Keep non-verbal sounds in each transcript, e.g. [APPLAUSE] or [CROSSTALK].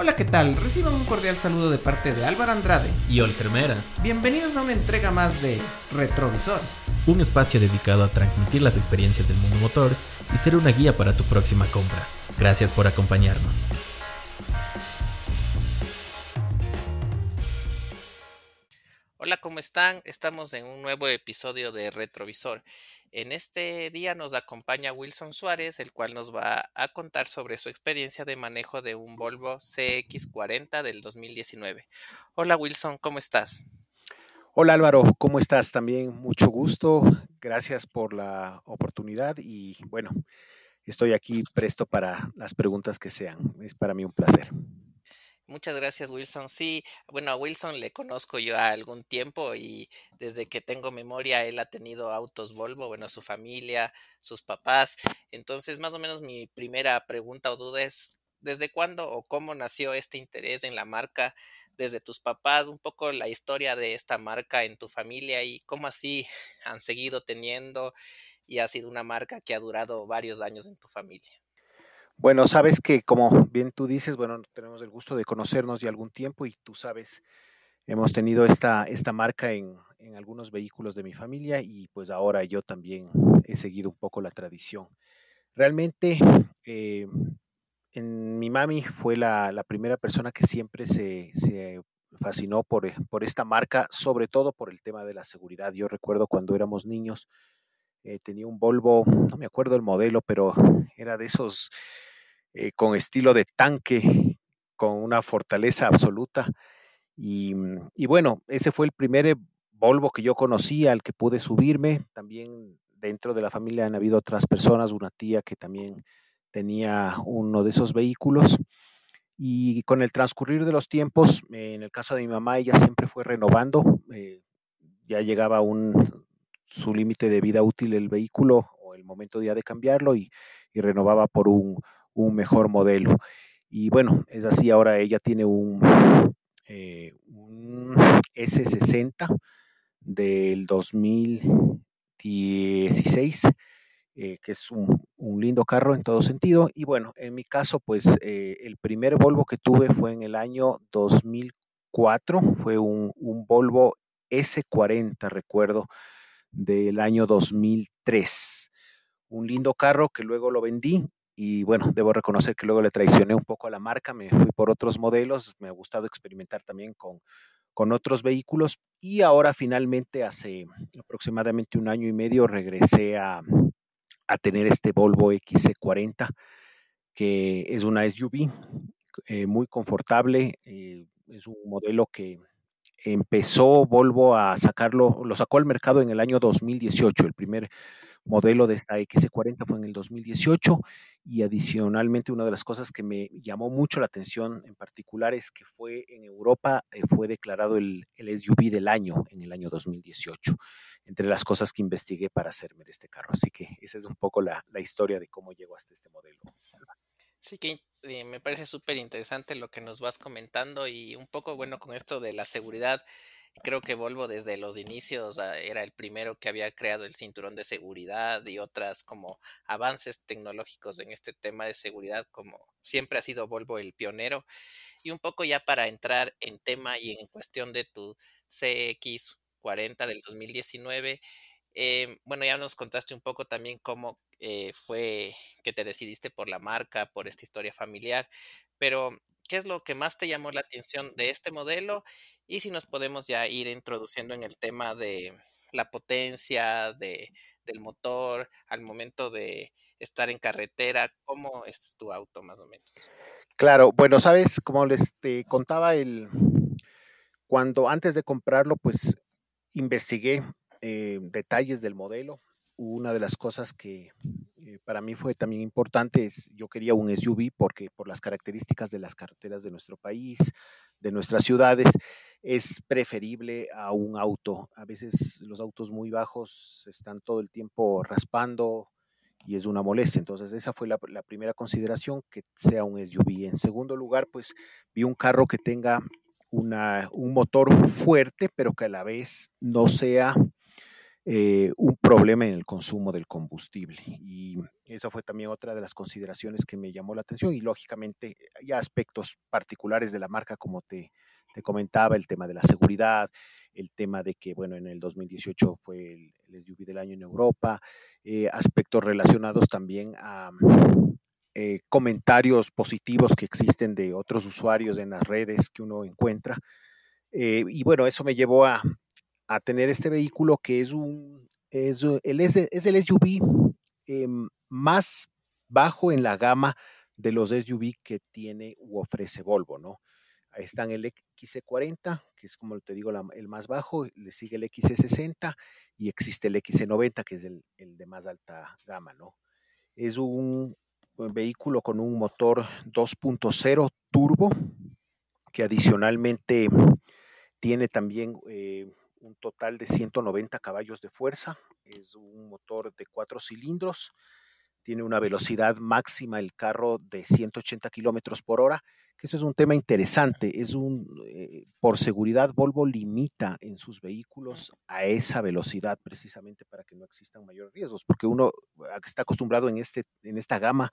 Hola, ¿qué tal? Reciban un cordial saludo de parte de Álvaro Andrade y Olgermera. Bienvenidos a una entrega más de Retrovisor, un espacio dedicado a transmitir las experiencias del mundo motor y ser una guía para tu próxima compra. Gracias por acompañarnos. Hola, ¿cómo están? Estamos en un nuevo episodio de Retrovisor. En este día nos acompaña Wilson Suárez, el cual nos va a contar sobre su experiencia de manejo de un Volvo CX40 del 2019. Hola Wilson, ¿cómo estás? Hola Álvaro, ¿cómo estás? También mucho gusto. Gracias por la oportunidad y bueno, estoy aquí presto para las preguntas que sean. Es para mí un placer. Muchas gracias, Wilson. Sí, bueno, a Wilson le conozco yo a algún tiempo y desde que tengo memoria él ha tenido autos Volvo, bueno, su familia, sus papás. Entonces, más o menos mi primera pregunta o duda es, ¿desde cuándo o cómo nació este interés en la marca? Desde tus papás, un poco la historia de esta marca en tu familia y cómo así han seguido teniendo y ha sido una marca que ha durado varios años en tu familia. Bueno, sabes que como bien tú dices, bueno, tenemos el gusto de conocernos de algún tiempo y tú sabes, hemos tenido esta, esta marca en, en algunos vehículos de mi familia y pues ahora yo también he seguido un poco la tradición. Realmente, eh, en, mi mami fue la, la, primera persona que siempre se, se fascinó por, por, esta marca, sobre todo por el tema de la seguridad. Yo recuerdo cuando éramos niños, eh, tenía un Volvo, no me acuerdo el modelo, pero era de esos eh, con estilo de tanque, con una fortaleza absoluta. Y, mm, y, bueno, ese fue el primer Volvo que yo conocí, al que pude subirme. También dentro de la familia han habido otras personas, una tía que también tenía uno de esos vehículos. Y con el transcurrir de los tiempos, en el caso de mi mamá, ella siempre fue renovando. Eh, ya llegaba un, su límite de vida útil el vehículo o el momento ya de cambiarlo y, renovaba por un, mejor modelo. Y bueno, es así, ahora ella tiene un, eh, un S60 del 2016, eh, que es un, un, lindo carro en todo sentido. Y bueno, en mi caso, pues eh, el primer Volvo que tuve fue en el año 2004, fue un, un Volvo S40, recuerdo, del año 2003. Un lindo carro que luego lo vendí y bueno, debo reconocer que luego le traicioné un poco a la marca, me fui por otros modelos, me ha gustado experimentar también con, con otros vehículos y ahora finalmente hace aproximadamente un año y medio regresé a, a tener este Volvo XC40, que es una SUV eh, muy confortable, eh, es un modelo que empezó Volvo a sacarlo, lo sacó al mercado en el año 2018, el primer modelo de esta X40 fue en el 2018 y adicionalmente una de las cosas que me llamó mucho la atención en particular es que fue en Europa, eh, fue declarado el, el, SUV del año en el año 2018, entre las cosas que investigué para hacerme de este carro. Así que esa es un poco la, la historia de cómo llegó hasta este modelo. Sí que eh, me parece súper interesante lo que nos vas comentando y un poco bueno con esto de la seguridad. Creo que Volvo desde los inicios ah, era el primero que había creado el cinturón de seguridad y otras como avances tecnológicos en este tema de seguridad, como siempre ha sido Volvo el pionero. Y un poco ya para entrar en tema y en cuestión de tu CX40 del 2019, eh, bueno, ya nos contaste un poco también cómo eh, fue que te decidiste por la marca, por esta historia familiar, pero ¿qué es lo que más te llamó la atención de este modelo? Y si nos podemos ya ir introduciendo en el tema de la potencia, de, del motor, al momento de estar en carretera, ¿cómo es tu auto más o menos? Claro, bueno, sabes, como les te contaba, el, cuando antes de comprarlo, pues investigué eh, detalles del modelo. Una de las cosas que eh, para mí fue también importante es, yo quería un SUV porque por las características de las carreteras de nuestro país, de nuestras ciudades, es preferible a un auto. A veces los autos muy bajos están todo el tiempo raspando y es una molestia. Entonces esa fue la, la primera consideración, que sea un SUV. En segundo lugar, pues vi un carro que tenga una, un motor fuerte, pero que a la vez no sea eh, un problema en el consumo del combustible. Y esa fue también otra de las consideraciones que me llamó la atención y lógicamente hay aspectos particulares de la marca, como te, te comentaba, el tema de la seguridad, el tema de que, bueno, en el 2018 fue el, el SUV del año en Europa, eh, aspectos relacionados también a eh, comentarios positivos que existen de otros usuarios en las redes que uno encuentra. Y bueno, eso me llevó a, a tener este vehículo que es un es el, es el SUV eh, más bajo en la gama de los SUV que tiene u ofrece Volvo, ¿no? Ahí están el XC40, que es como te digo, el más bajo, le sigue el XC60 y existe el XC90, que es el, el de más alta gama, ¿no? Es un, un vehículo con un motor 2.0 turbo, que adicionalmente tiene también eh, un total de 190 caballos de fuerza, es un motor de cuatro cilindros, tiene una velocidad máxima el carro de 180 kilómetros por hora, que eso es un tema interesante. Es un, eh, por seguridad, Volvo limita en sus vehículos a esa velocidad precisamente para que no existan mayores riesgos, porque uno está acostumbrado en, este, en esta gama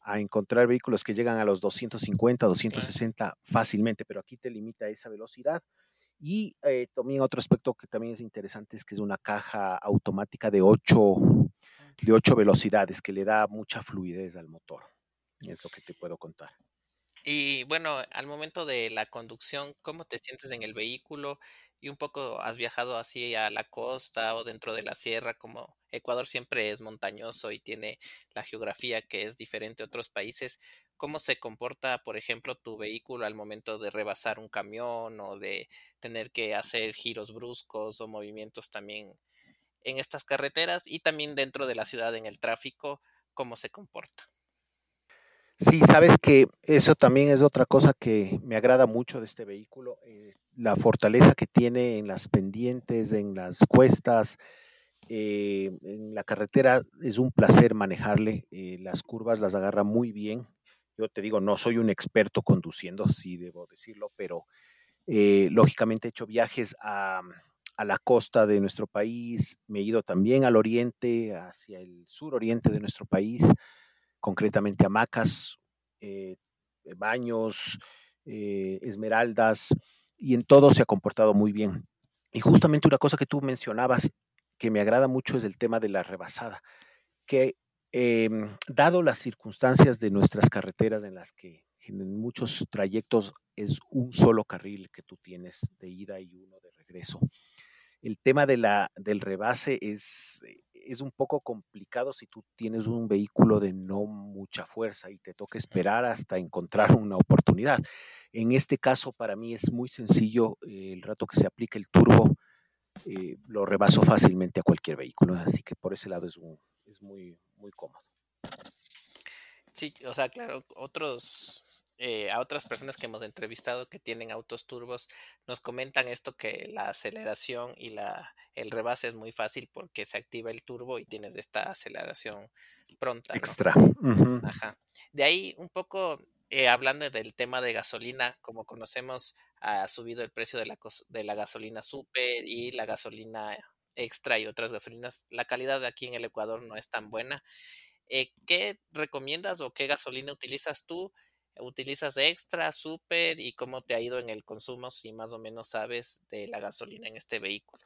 a encontrar vehículos que llegan a los 250, 260 fácilmente, pero aquí te limita esa velocidad. Y eh, también otro aspecto que también es interesante es que es una caja automática de 8, de 8 velocidades que le da mucha fluidez al motor. Eso que te puedo contar. Y bueno, al momento de la conducción, ¿cómo te sientes en el vehículo? Y un poco has viajado así a la costa o dentro de la sierra, como Ecuador siempre es montañoso y tiene la geografía que es diferente a otros países. ¿Cómo se comporta, por ejemplo, tu vehículo al momento de rebasar un camión o de tener que hacer giros bruscos o movimientos también en estas carreteras y también dentro de la ciudad en el tráfico? ¿Cómo se comporta? Sí, sabes que eso también es otra cosa que me agrada mucho de este vehículo, eh, la fortaleza que tiene en las pendientes, en las cuestas, eh, en la carretera es un placer manejarle, eh, las curvas las agarra muy bien. Yo te digo, no soy un experto conduciendo, sí debo decirlo, pero lógicamente he hecho viajes a, a la costa de nuestro país, me he ido también al oriente, hacia el suroriente de nuestro país concretamente hamacas, eh, baños, eh, esmeraldas, y en todo se ha comportado muy bien. Y justamente una cosa que tú mencionabas que me agrada mucho es el tema de la rebasada, que eh, dado las circunstancias de nuestras carreteras en las que en muchos trayectos es un solo carril que tú tienes de ida y uno de regreso, el tema de la, del rebase es, es un poco complicado si tú tienes un vehículo de no mucha fuerza y te toca esperar hasta encontrar una oportunidad. En este caso, para mí es muy sencillo, eh, el rato que se aplica el turbo, eh, lo rebaso fácilmente a cualquier vehículo, así que por ese lado es, un, es muy, muy cómodo. Sí, o sea, claro, otros eh, a otras personas que hemos entrevistado que tienen autos turbos nos comentan esto que la aceleración y la el rebase es muy fácil porque se activa el turbo y tienes esta aceleración pronta. ¿no? Extra. Ajá. De ahí un poco eh, hablando del tema de gasolina, como conocemos, ha subido el precio de la, de la gasolina super y la gasolina extra y otras gasolinas. La calidad de aquí en el Ecuador no es tan buena. Eh, ¿qué recomiendas o qué gasolina utilizas tú? ¿Utilizas extra, super y cómo te ha ido en el consumo si más o menos sabes de la gasolina en este vehículo?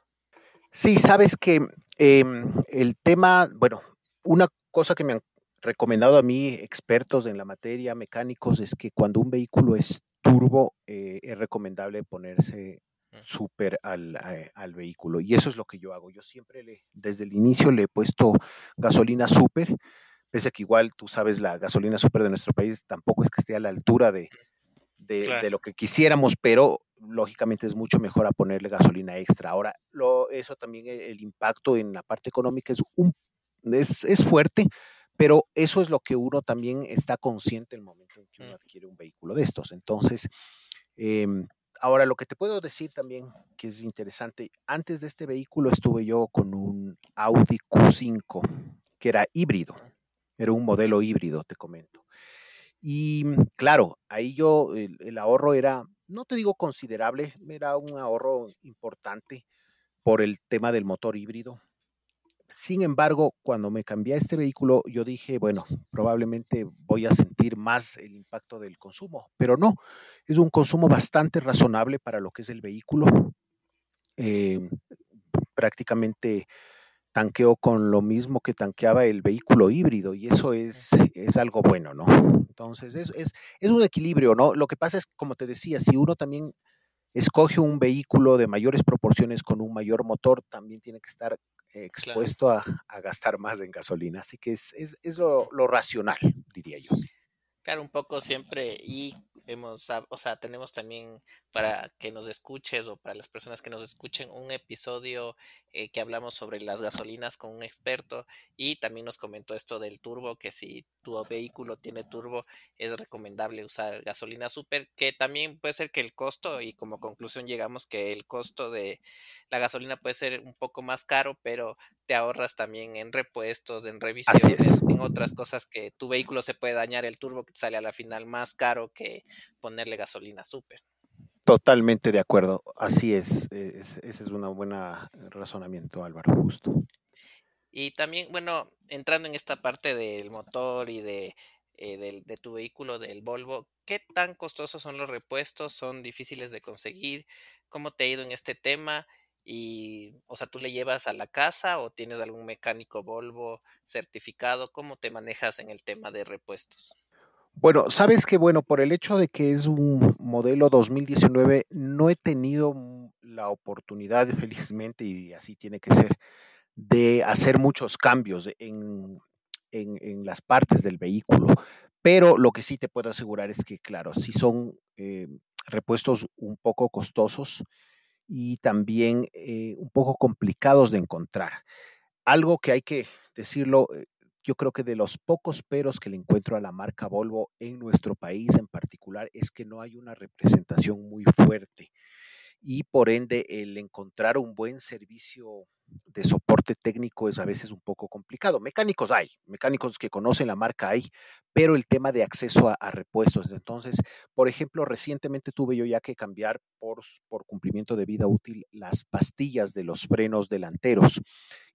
Sí, sabes que em, el tema, bueno, una cosa que me han recomendado a mí expertos en la materia, mecánicos, es que cuando un vehículo es turbo, eh, es recomendable ponerse súper al, a- al vehículo. Y eso es lo que yo hago. Yo siempre le, desde el inicio le he puesto gasolina súper, pese a que igual tú sabes, la gasolina súper de nuestro país tampoco es que esté a la altura de, de, lo que quisiéramos, pero lógicamente es mucho mejor a ponerle gasolina extra. Ahora, lo, eso también, e- el impacto en la parte económica es, un, es, es fuerte, pero eso es lo que uno también está consciente en el momento en que uno Mm. adquiere un vehículo de estos. Entonces, em, ahora lo que te puedo decir también, que es interesante, antes de este vehículo estuve yo con un Audi Q5, que era híbrido, era un modelo híbrido, te comento. Y mm, claro, ahí yo, el, ahorro era, no te digo considerable, era un ahorro importante por el tema del motor híbrido. sin embargo, cuando me cambié a este vehículo, yo dije, bueno, probablemente voy a sentir más el impacto del consumo, pero no, es un consumo bastante razonable para lo que es el vehículo. Eh, prácticamente tanqueo con lo mismo que tanqueaba el vehículo híbrido y eso es, es algo bueno, ¿no? Entonces, es, es, es, un equilibrio, ¿no? Lo que pasa es, como te decía, si uno también escoge un vehículo de mayores proporciones con un mayor motor, también tiene que estar expuesto a, a, gastar más en gasolina. Así que es, es, es lo, lo racional, diría yo. Claro, un poco siempre y hemos, o sea, tenemos también para que nos escuches o para las personas que nos escuchen un episodio eh, que hablamos sobre las gasolinas con un experto y también nos comentó esto del turbo, que si tu vehículo tiene turbo es recomendable usar gasolina super, que también puede ser que el costo y como conclusión llegamos que el costo de la gasolina puede ser un poco más caro, pero te ahorras también en repuestos, en revisiones, en otras cosas que tu vehículo se puede dañar el turbo que sale a la final más caro que ponerle gasolina super. Totalmente de acuerdo, así es, es ese es un buen razonamiento, Álvaro, justo. Y también, bueno, entrando en esta parte del motor y de, eh, de, de, tu vehículo, del Volvo, ¿qué tan costosos son los repuestos? ¿Son difíciles de conseguir? ¿Cómo te ha ido en este tema? Y, o sea, ¿tú le llevas a la casa o tienes algún mecánico Volvo certificado? ¿Cómo te manejas en el tema de repuestos? Bueno, sabes que, bueno, por el hecho de que es un modelo 2019, no he tenido la oportunidad, [LAUGHS] felizmente, y así tiene que ser, de hacer muchos cambios en, en, en las partes del vehículo. Pero lo que sí te puedo asegurar es que, claro, sí son eh, repuestos un poco costosos y también eh, un poco complicados de encontrar. Algo que hay que decirlo, eh, yo creo que de los pocos peros que le encuentro a la marca Volvo en nuestro país en particular es que no hay una representación muy fuerte. Y por ende el encontrar un buen servicio de soporte técnico es a veces un poco complicado. Mecánicos hay, mecánicos que conocen la marca hay, pero el tema de acceso a, repuestos. Entonces, por ejemplo, recientemente tuve yo ya que cambiar por, por cumplimiento de vida útil las pastillas de los frenos delanteros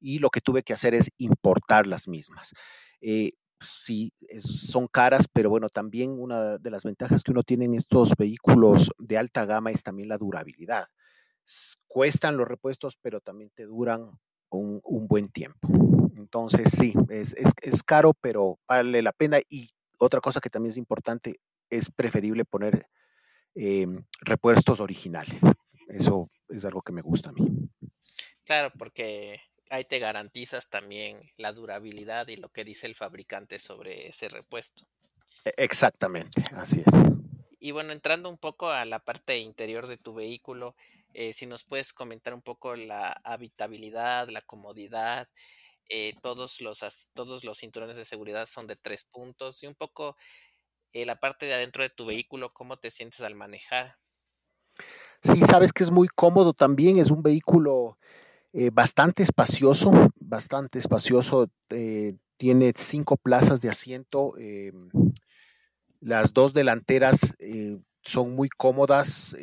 y lo que tuve que hacer es importar las mismas. Eh, sí son caras, pero bueno, también una de las ventajas que uno tiene en estos vehículos de alta gama es también la durabilidad. Cuestan los repuestos, pero también te duran un, un buen tiempo. Entonces, sí, es, es, es, caro, pero vale la pena. Y otra cosa que también es importante, es preferible poner eh, repuestos originales. Eso es algo que me gusta a mí. Claro, porque ahí te garantizas también la durabilidad y lo que dice el fabricante sobre ese repuesto. E, exactamente, así es. Y bueno, entrando un poco a la parte interior de tu vehículo, eh, si nos puedes comentar un poco la habitabilidad, la comodidad, eh, todos, los, todos los cinturones de seguridad son de tres puntos y un poco eh, la parte de adentro de tu vehículo, cómo te sientes al manejar. Sí, sabes que es muy cómodo también, es un vehículo eh, bastante espacioso, bastante espacioso, tiene cinco plazas de asiento, las dos delanteras son muy cómodas,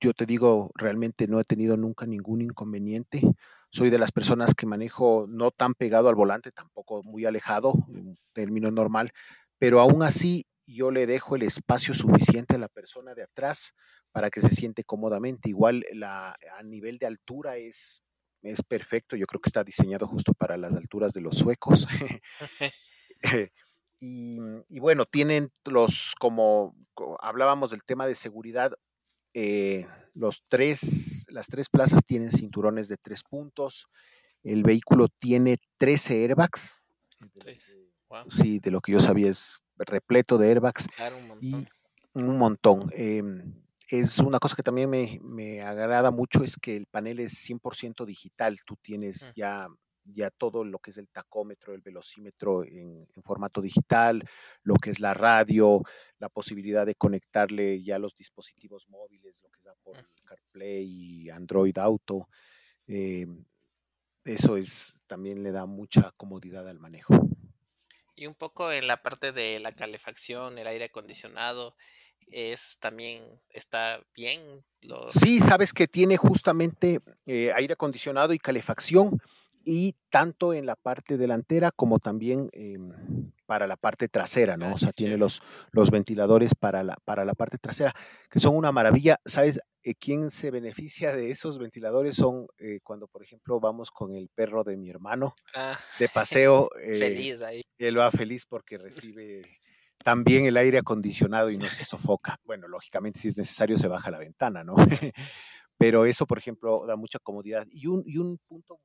yo te digo, realmente no he tenido nunca ningún inconveniente, soy de las personas que manejo no tan pegado al volante, tampoco muy alejado, en término normal, pero aún así yo le dejo el espacio suficiente a la persona de atrás para que se siente cómodamente. Igual la, a nivel de altura es, es perfecto, yo creo que está diseñado justo para las alturas de los suecos. [LAUGHS] [LAUGHS] y, y, bueno, tienen los, como, como, hablábamos del tema de seguridad, eh, los tres, las tres plazas tienen cinturones de tres puntos, el vehículo tiene 13 airbags. Tres. Wow. Sí, de lo que yo sabía es repleto de airbags. Claro, un montón. Y un montón. Eh, es una cosa que también me, me, agrada mucho es que el panel es 100% digital. Tú tienes ya, ya todo lo que es el tacómetro, el velocímetro en, en, formato digital, lo que es la radio, la posibilidad de conectarle ya los dispositivos móviles, lo que es Apple CarPlay y Android Auto. Eh, eso es también le da mucha comodidad al manejo. Y un poco en la parte de la calefacción, el aire acondicionado, es también está bien. Los... Sí, sabes que tiene justamente eh, aire acondicionado y calefacción. Y tanto en la parte delantera como también em, para la parte trasera, ¿no? O sea, tiene los ventiladores para la, para la parte trasera, que son una maravilla. ¿Sabes eh, quién se beneficia de esos ventiladores? Son eh, cuando, por ejemplo, vamos con el perro de mi hermano Ah, de [LAUGHS] paseo. eh, feliz ahí. él va feliz porque [LAUGHS] recibe también el aire acondicionado y no se sofoca. Bueno, lógicamente, si es necesario, se baja la ventana, ¿no? [LAUGHS] Pero eso, por ejemplo, da mucha comodidad. Y un, y un punto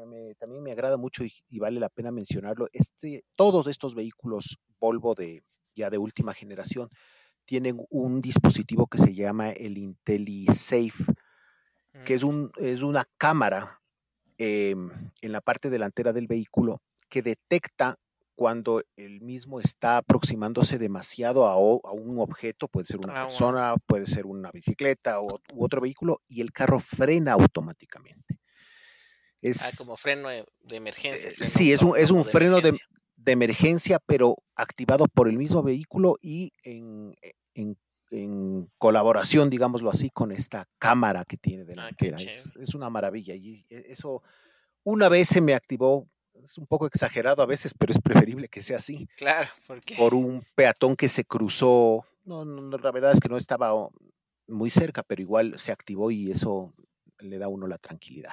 que me- también me agrada mucho y, y vale la pena mencionarlo, este, todos estos vehículos Volvo de ya de última generación tienen un dispositivo que se llama el IntelliSafe, que es, Mm, un, es una cámara em, en la parte delantera del vehículo que detecta cuando el mismo está aproximándose demasiado a, un objeto, puede ser una Ah, persona, puede ser una bicicleta o, u otro vehículo, y el carro frena automáticamente. Ah, Es, como freno de de emergencia. eh, freno sí, es un, es un de freno de, emergencia. de emergencia, pero activado por el mismo vehículo y en, eh, en- en colaboración, digámoslo así, con esta cámara que tiene Ah, delantera. Es, chévere. es una maravilla. Y e- eso una vez se me activó, es un poco exagerado a veces, pero es preferible que sea así, Claro, [LAUGHS] porque por un peatón que se cruzó. No, no, no, la verdad es que no estaba oh, muy cerca, pero igual se activó y eso le da a uno la tranquilidad.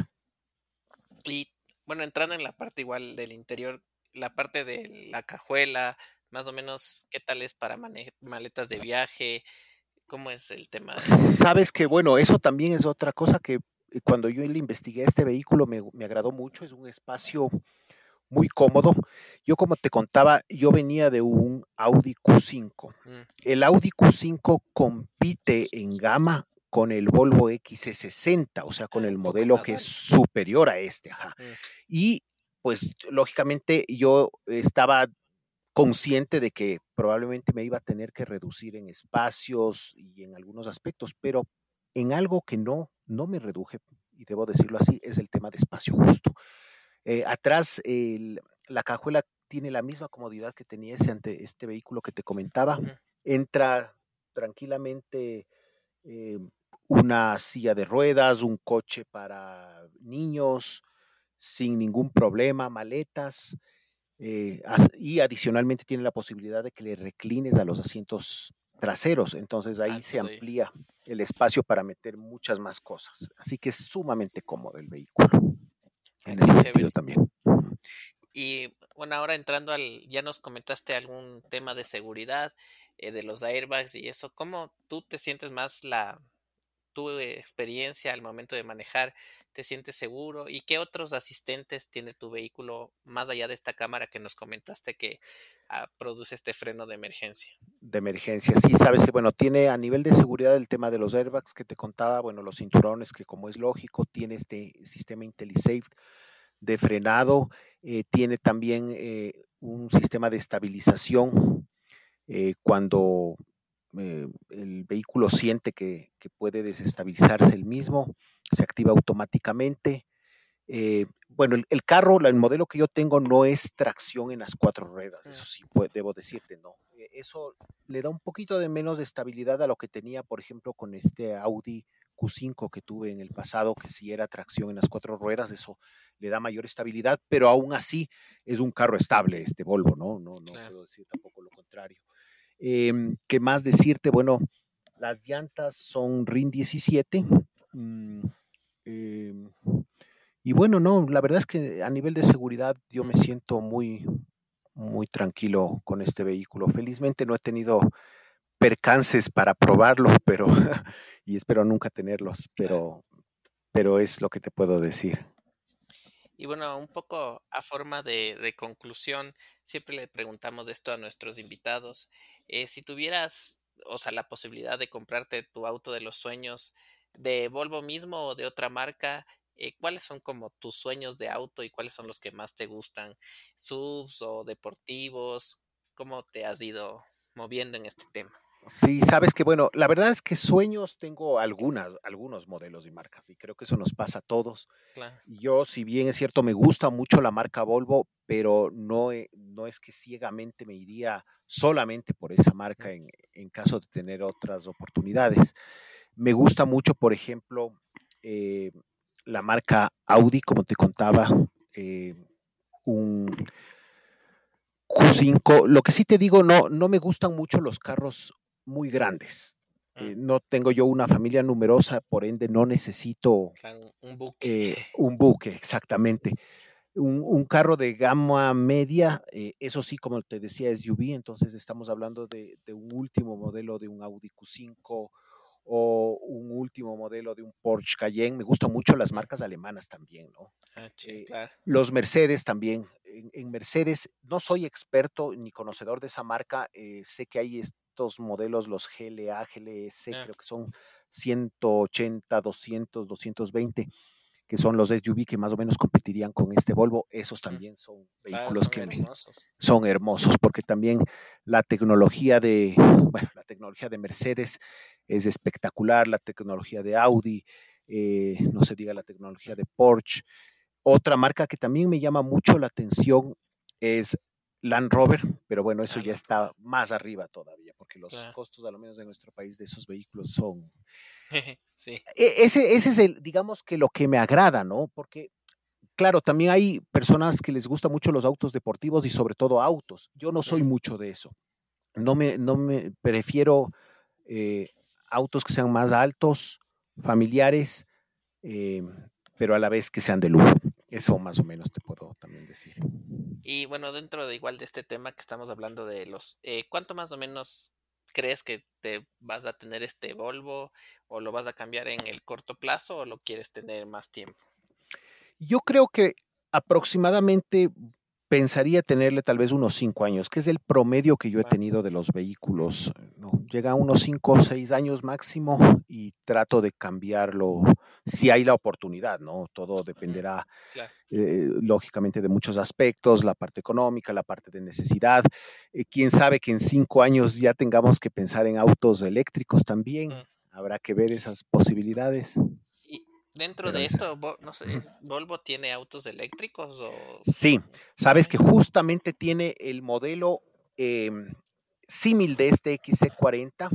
Y bueno, entrando en la parte igual del interior, la parte de la cajuela, más o menos, ¿qué tal es para maletas de viaje? ¿Cómo es el tema? Sabes que, bueno, eso también es otra cosa que eh, cuando yo le investigué a este vehículo me, me agradó mucho. Es un espacio muy cómodo. Yo, como te contaba, yo venía de un Audi Q5. Mm, El Audi Q5 compite en gama con el Volvo XC60, o sea, con Ah, el modelo que es superior a este. Ajá. Y pues lógicamente yo estaba consciente de que probablemente me iba a tener que reducir en espacios y en algunos aspectos, pero en algo que no, no me reduje, y debo decirlo así, es el tema de espacio justo. Eh, atrás, el- la cajuela tiene la misma comodidad que tenía ese ante este vehículo que te comentaba. Entra tranquilamente eh, una silla de ruedas, un coche para niños, sin ningún problema, maletas. eh, y adicionalmente tiene la posibilidad de que le reclines a los asientos traseros. Entonces ahí se amplía el espacio para meter muchas más cosas. Así que es sumamente cómodo el vehículo. En ese sentido también. Y bueno, ahora entrando al, ya nos comentaste algún tema de seguridad, eh, de los airbags y eso, ¿cómo tú te sientes más la, tu experiencia al momento de manejar? ¿Te sientes seguro? ¿Y qué otros asistentes tiene tu vehículo más allá de esta cámara que nos comentaste que ah, produce este freno de emergencia? de emergencia. Sí, sabes que, bueno, tiene a nivel de seguridad el tema de los airbags que te contaba, bueno, los cinturones que como es lógico, tiene este sistema IntelliSafe de frenado, eh, tiene también eh, un sistema de estabilización eh, cuando eh, el vehículo siente que, que puede desestabilizarse el mismo, se activa automáticamente. Eh, bueno, el, el carro, el modelo que yo tengo no es tracción en las cuatro ruedas, eso sí pue- debo decirte, no. Eh, Eso le da un poquito de menos de estabilidad a lo que tenía, por ejemplo, con este Audi Q5 que tuve en el pasado, que sí era tracción en las cuatro ruedas, eso le da mayor estabilidad, pero aún así es un carro estable este Volvo, ¿no? No, no Claro. puedo decir tampoco lo contrario. Em, ¿Qué más decirte? Bueno, las llantas son RIN 17. mm, em, y bueno, no, la verdad es que a nivel de seguridad yo me siento muy, muy tranquilo con este vehículo. Felizmente no he tenido percances para probarlo, [LAUGHS] pero y espero nunca tenerlos, pero, pero es lo que te puedo decir. Y bueno, un poco a forma de, de conclusión, siempre le preguntamos esto a nuestros invitados. Eh, si tuvieras, o sea, la posibilidad de comprarte tu auto de los sueños de Volvo mismo o de otra marca, eh, ¿cuáles son como tus sueños de auto y cuáles son los que más te gustan? ¿Subs o deportivos? ¿Cómo te has ido moviendo en este tema? Sí, sabes que bueno, la verdad es que sueños tengo algunas, algunos modelos y marcas y creo que eso nos pasa a todos. Claro. Yo, si bien es cierto, me gusta mucho la marca Volvo, pero no, no es que ciegamente me iría solamente por esa marca en, en caso de tener otras oportunidades. Me gusta mucho, por ejemplo, eh, la marca Audi, como te contaba, eh, un Q5. Lo que sí te digo, no, no me gustan mucho los carros muy grandes. Eh, Mm. no tengo yo una familia numerosa, por ende no necesito Claro, un buque. eh, [LAUGHS] un buque, exactamente. Un, un carro de gama media, eh, eso sí, como te decía, es SUV, entonces estamos hablando de, de un último modelo de un Audi Q5 o un último modelo de un Porsche Cayenne. Me gustan mucho las marcas alemanas también, ¿no? Ah, sí, eh, claro. Los Mercedes también. En, en Mercedes no soy experto ni conocedor de esa marca. eh, sé que hay estos modelos, los GLA, GLS, Ah. creo que son 180, 200, 220, que son los SUV que más o menos competirían con este Volvo. Esos también son Claro, vehículos son que hermosos. son hermosos porque también la tecnología de, bueno, la tecnología de Mercedes es espectacular, la tecnología de Audi, eh, no se diga la tecnología de Porsche. Otra marca que también me llama mucho la atención es Land Rover, pero bueno, eso ya está más arriba todavía, porque los Claro. costos, al menos de nuestro país, de esos vehículos son [LAUGHS] sí, e- ese, ese es el, digamos que lo que me agrada, ¿no? Porque, claro, también hay personas que les gustan mucho los autos deportivos y sobre todo autos. Yo no soy mucho de eso. No me, no me prefiero eh, autos que sean más altos, familiares, eh, pero a la vez que sean de lujo. Eso más o menos te puedo también decir. Y bueno, dentro de igual de este tema que estamos hablando de los, eh, ¿cuánto más o menos crees que te vas a tener este Volvo o lo vas a cambiar en el corto plazo o lo quieres tener más tiempo? Yo creo que aproximadamente pensaría tenerle tal vez unos cinco años, que es el promedio que yo he tenido de los vehículos. ¿no? Llega a unos cinco o seis años máximo y trato de cambiarlo si hay la oportunidad, ¿no? Todo dependerá Claro. eh, lógicamente de muchos aspectos, la parte económica, la parte de necesidad. Eh, quién sabe que en cinco años ya tengamos que pensar en autos eléctricos también. Mm. Habrá que ver esas posibilidades. Dentro Pero de es- esto, no sé, ¿es- ¿Volvo tiene autos eléctricos o...? Sí, sabes que justamente tiene el modelo em, símil de este XC40,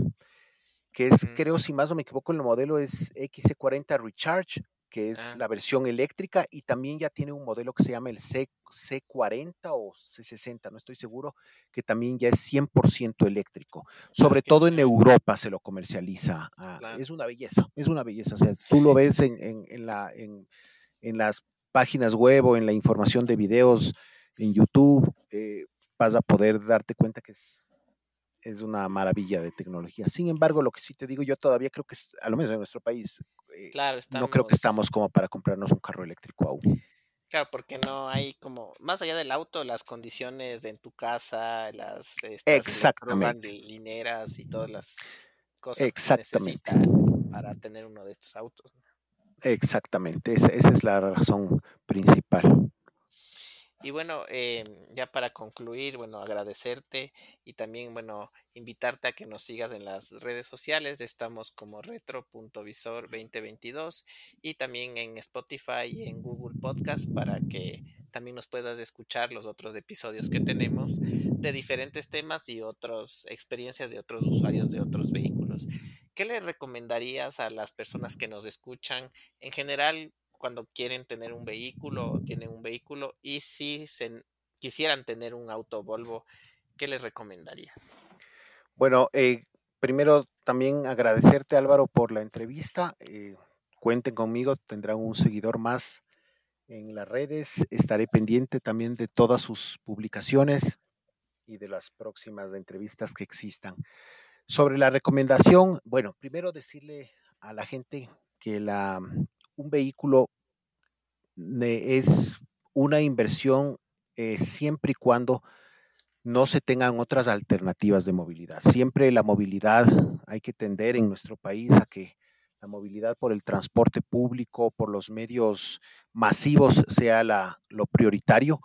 que es, creo, si más no me equivoco, el modelo es XC40 Recharge, que es Ah. la versión eléctrica, y también ya tiene un modelo que se llama el C, C40 o C60, no estoy seguro, que también ya es 100% eléctrico. Sobre qué todo en. Europa se lo comercializa. ah, Claro. Es una belleza, es una belleza. O sea, tú lo ves en, en- en la, en, en las páginas web o en la información de videos en YouTube, eh, vas a poder darte cuenta que es, es una maravilla de tecnología. Sin embargo, lo que sí te digo, yo todavía creo que, es, a lo menos en nuestro país, eh, Claro, no creo que estamos como para comprarnos un carro eléctrico aún. Claro, porque no hay como, más allá del auto, las condiciones en tu casa, las Exactamente. electrolineras y todas las cosas Exactamente. que se necesita para tener uno de estos autos. ¿no? Exactamente, esa, esa es la razón principal. Y bueno, eh, ya para concluir, bueno, agradecerte y también, bueno, invitarte a que nos sigas en las redes sociales. Estamos como retro.visor 2022 y también en Spotify y en Google Podcast para que también nos puedas escuchar los otros episodios que tenemos de diferentes temas y otras experiencias de otros usuarios de otros vehículos. ¿Qué le recomendarías a las personas que nos escuchan en general cuando quieren tener un vehículo o tienen un vehículo y si se, quisieran tener un auto Volvo, ¿qué les recomendarías? Bueno, eh, primero también agradecerte Álvaro por la entrevista. Eh, cuenten conmigo, tendrán un seguidor más en las redes. Estaré pendiente también de todas sus publicaciones y de las próximas entrevistas que existan. Sobre la recomendación, bueno, primero decirle a la gente que la, un vehículo es una inversión eh, siempre y cuando no se tengan otras alternativas de movilidad. Siempre la movilidad hay que tender en nuestro país a que la movilidad por el transporte público, por los medios masivos sea la, lo prioritario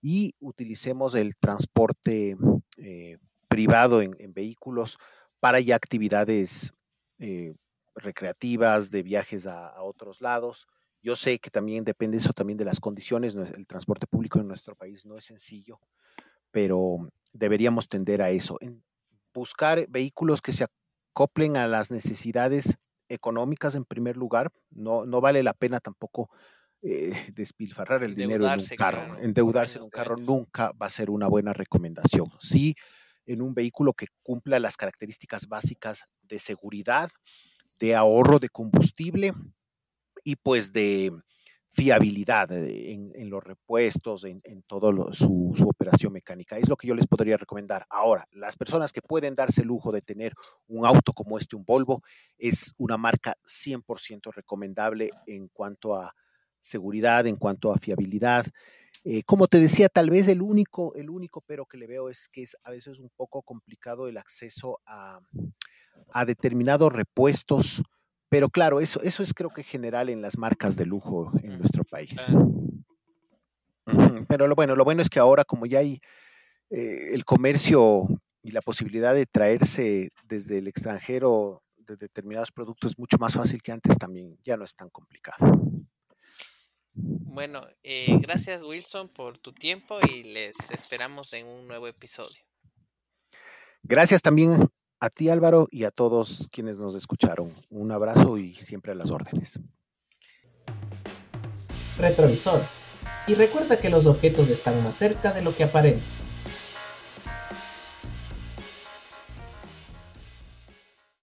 y utilicemos el transporte eh, privado en, vehículos para ya actividades eh, recreativas, de viajes a, a, otros lados. Yo sé que también depende eso también de las condiciones. El transporte público en nuestro país no es sencillo, pero deberíamos tender a eso. En buscar vehículos que se acoplen a las necesidades económicas en primer lugar. No, no vale la pena tampoco eh, [LAUGHS] despilfarrar el dinero en un carro. Endeudarse en un carro nunca va a ser una buena recomendación. Sí, en un vehículo que cumpla las características básicas de seguridad, de ahorro de combustible y pues de fiabilidad eh, en, los repuestos, en, toda su, operación mecánica. Es lo que yo les podría recomendar. Ahora, las personas que pueden darse el lujo de tener un auto como este, un Volvo, es una marca 100% recomendable en cuanto a seguridad, en cuanto a fiabilidad. Eh, como te decía, tal vez el único, el único pero que le veo es que es a veces un poco complicado el acceso a, a determinados repuestos pero claro, eso, eso es creo que general en las marcas de lujo en nuestro país. Pero lo bueno, lo bueno es que ahora como ya hay eh, el comercio y la posibilidad de traerse desde el extranjero de determinados productos es mucho más fácil que antes también, ya no es tan complicado. Bueno, eh, gracias Wilson por tu tiempo y les esperamos en un nuevo episodio. Gracias también a ti Álvaro y a todos quienes nos escucharon. Un abrazo y siempre a las órdenes. Retrovisor. Y recuerda que los objetos están más cerca de lo que aparentan.